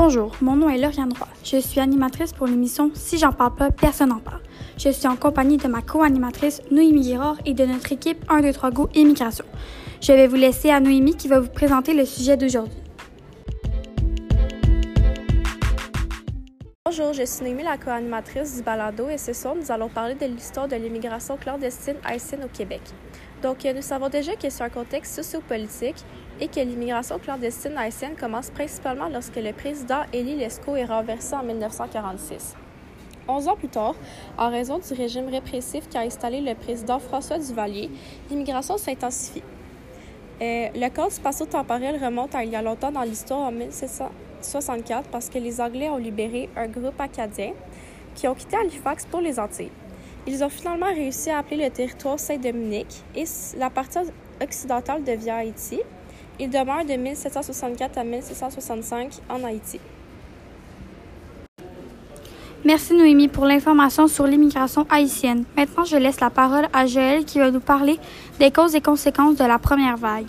Bonjour, mon nom est Lauriane Roy. Je suis animatrice pour l'émission Si j'en parle pas, personne n'en parle. Je suis en compagnie de ma co-animatrice Noémie Guérard et de notre équipe 1, 2, 3 Go Immigration. Je vais vous laisser à Noémie qui va vous présenter le sujet d'aujourd'hui. Bonjour, je suis Noémie, la co-animatrice du balado, et ce soir, nous allons parler de l'histoire de l'immigration clandestine haïtienne au Québec. Donc, nous savons déjà que c'est un contexte sociopolitique et que l'immigration clandestine haïtienne commence principalement lorsque le président Élie Lescaut est renversé en 1946. Onze ans plus tard, en raison du régime répressif qu'a installé le président François Duvalier, l'immigration s'intensifie. Euh, le cas du passé temporel remonte à il y a longtemps dans l'histoire en 1764 parce que les Anglais ont libéré un groupe acadien qui ont quitté Halifax pour les Antilles. Ils ont finalement réussi à appeler le territoire Saint-Dominique et la partie occidentale devient Haïti. Il demeure de 1764 à 1765 en Haïti. Merci Noémie pour l'information sur l'immigration haïtienne. Maintenant, je laisse la parole à Joël qui va nous parler des causes et conséquences de la première vague.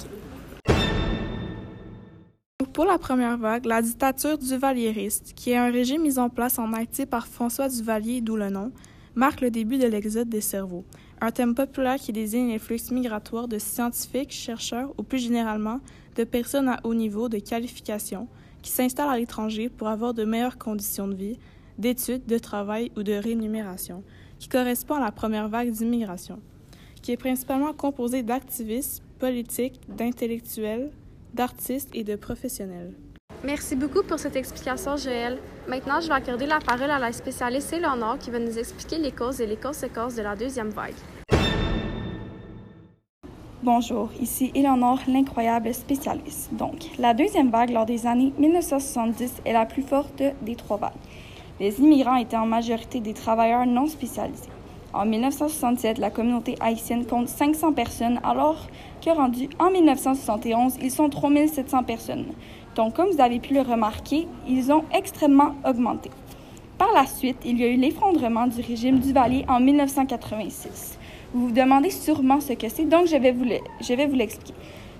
Pour la première vague, la dictature duvalieriste, qui est un régime mis en place en Haïti par François Duvalier, d'où le nom, marque le début de l'exode des cerveaux, un thème populaire qui désigne les flux migratoires de scientifiques, chercheurs ou plus généralement de personnes à haut niveau de qualification qui s'installent à l'étranger pour avoir de meilleures conditions de vie, d'études, de travail ou de rémunération, qui correspond à la première vague d'immigration, qui est principalement composée d'activistes, politiques, d'intellectuels, d'artistes et de professionnels. Merci beaucoup pour cette explication, Joël. Maintenant, je vais accorder la parole à la spécialiste Éléonore qui va nous expliquer les causes et les conséquences de la deuxième vague. Bonjour, ici Éléonore, l'incroyable spécialiste. Donc, la deuxième vague lors des années 1970 est la plus forte des trois vagues. Les immigrants étaient en majorité des travailleurs non spécialisés. En 1967, la communauté haïtienne compte 500 personnes, alors que rendu en 1971, ils sont 3700 personnes. Donc, comme vous avez pu le remarquer, ils ont extrêmement augmenté. Par la suite, il y a eu l'effondrement du régime Duvalier en 1986. Vous vous demandez sûrement ce que c'est, donc je vais vous l'expliquer.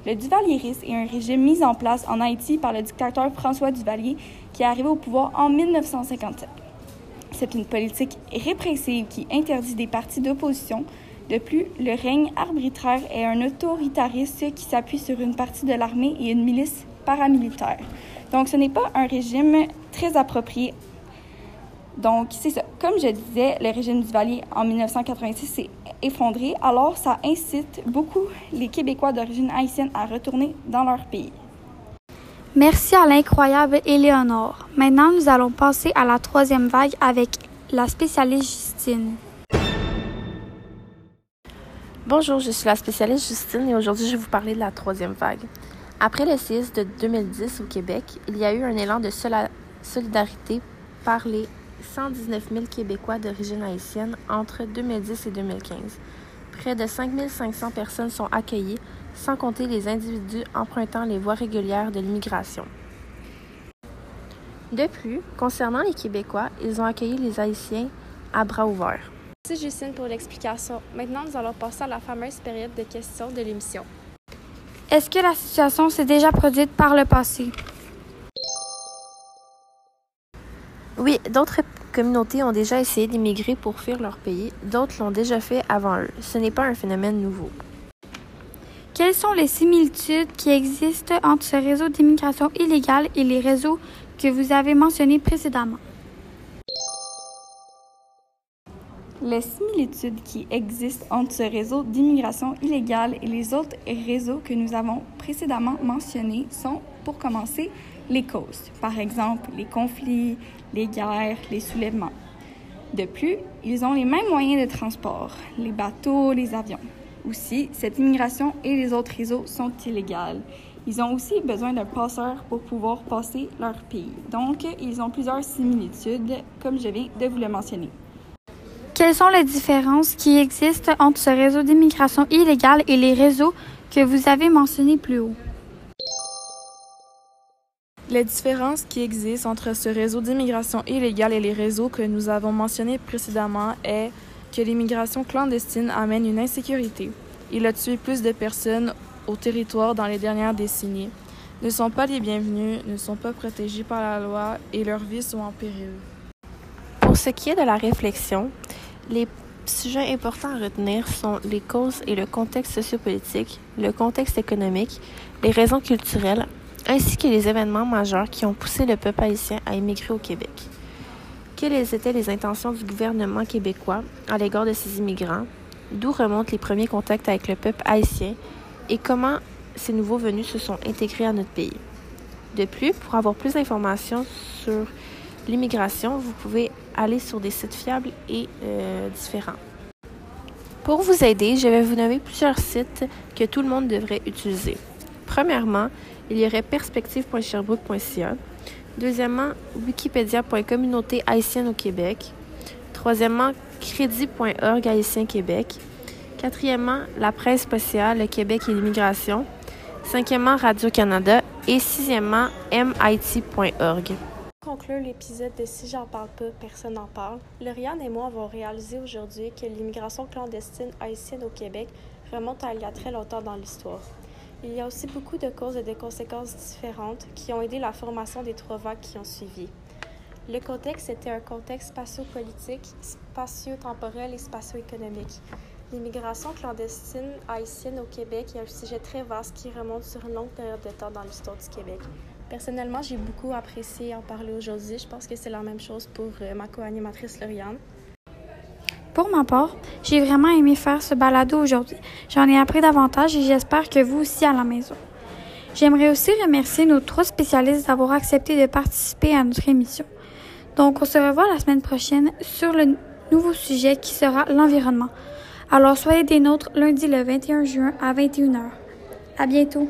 Le duvalierisme est un régime mis en place en Haïti par le dictateur François Duvalier qui est arrivé au pouvoir en 1957. C'est une politique répressive qui interdit des partis d'opposition. De plus, le règne arbitraire est un autoritarisme qui s'appuie sur une partie de l'armée et une milice paramilitaire. Donc, ce n'est pas un régime très approprié. Donc, c'est ça. Comme je disais, le régime Duvalier en 1986 s'est effondré, alors ça incite beaucoup les Québécois d'origine haïtienne à retourner dans leur pays. Merci à l'incroyable Éléonore. Maintenant, nous allons passer à la troisième vague avec la spécialiste Justine. Bonjour, je suis la spécialiste Justine et aujourd'hui je vais vous parler de la troisième vague. Après le séisme de 2010 au Québec, il y a eu un élan de solidarité par les 119 000 Québécois d'origine haïtienne entre 2010 et 2015. Près de 5 500 personnes sont accueillies, sans compter les individus empruntant les voies régulières de l'immigration. De plus, concernant les Québécois, ils ont accueilli les Haïtiens à bras ouverts. Merci Justine pour l'explication. Maintenant, nous allons passer à la fameuse période de questions de l'émission. Est-ce que la situation s'est déjà produite par le passé? Oui, d'autres communautés ont déjà essayé d'immigrer pour fuir leur pays, d'autres l'ont déjà fait avant eux. Ce n'est pas un phénomène nouveau. Quelles sont les similitudes qui existent entre ce réseau d'immigration illégale et les réseaux que vous avez mentionnés précédemment? Les similitudes qui existent entre ce réseau d'immigration illégale et les autres réseaux que nous avons précédemment mentionnés sont, pour commencer, les causes, par exemple les conflits, les guerres, les soulèvements. De plus, ils ont les mêmes moyens de transport, les bateaux, les avions. Aussi, cette immigration et les autres réseaux sont illégales. Ils ont aussi besoin d'un passeur pour pouvoir passer leur pays. Donc, ils ont plusieurs similitudes, comme je viens de vous le mentionner. Quelles sont les différences qui existent entre ce réseau d'immigration illégale et les réseaux que vous avez mentionnés plus haut? Les différences qui existent entre ce réseau d'immigration illégale et les réseaux que nous avons mentionnés précédemment est que l'immigration clandestine amène une insécurité. Il a tué plus de personnes au territoire dans les dernières décennies. ne sont pas les bienvenus, ne sont pas protégés par la loi et leurs vies sont en péril. Pour ce qui est de la réflexion, les sujets importants à retenir sont les causes et le contexte sociopolitique, le contexte économique, les raisons culturelles, ainsi que les événements majeurs qui ont poussé le peuple haïtien à émigrer au Québec. Quelles étaient les intentions du gouvernement québécois à l'égard de ces immigrants? D'où remontent les premiers contacts avec le peuple haïtien? Et comment ces nouveaux venus se sont intégrés à notre pays? De plus, pour avoir plus d'informations sur l'immigration, vous pouvez aller sur des sites fiables et euh, différents. Pour vous aider, je vais vous nommer plusieurs sites que tout le monde devrait utiliser. Premièrement, il y aurait perspective.sherbrooke.ca. Deuxièmement, wikipedia.communauté haïtienne au Québec. Troisièmement, crédit.org haïtien Québec. Quatrièmement, la presse spatiale, le Québec et l'immigration. Cinquièmement, Radio-Canada. Et sixièmement, mit.org. Pour conclure l'épisode de Si j'en parle pas, personne n'en parle, Lauriane et moi avons réalisé aujourd'hui que l'immigration clandestine haïtienne au Québec remonte à il y a très longtemps dans l'histoire. Il y a aussi beaucoup de causes et de conséquences différentes qui ont aidé la formation des trois vagues qui ont suivi. Le contexte était un contexte spatio-politique, spatio-temporel et spatio-économique. L'immigration clandestine haïtienne au Québec est un sujet très vaste qui remonte sur une longue période de temps dans l'histoire du Québec. Personnellement, j'ai beaucoup apprécié en parler aujourd'hui. Je pense que c'est la même chose pour euh, ma co-animatrice Lauriane. Pour ma part, j'ai vraiment aimé faire ce balado aujourd'hui. J'en ai appris davantage et j'espère que vous aussi à la maison. J'aimerais aussi remercier nos trois spécialistes d'avoir accepté de participer à notre émission. Donc, on se revoit la semaine prochaine sur le nouveau sujet qui sera l'environnement. Alors, soyez des nôtres lundi le 21 juin à 21h. À bientôt!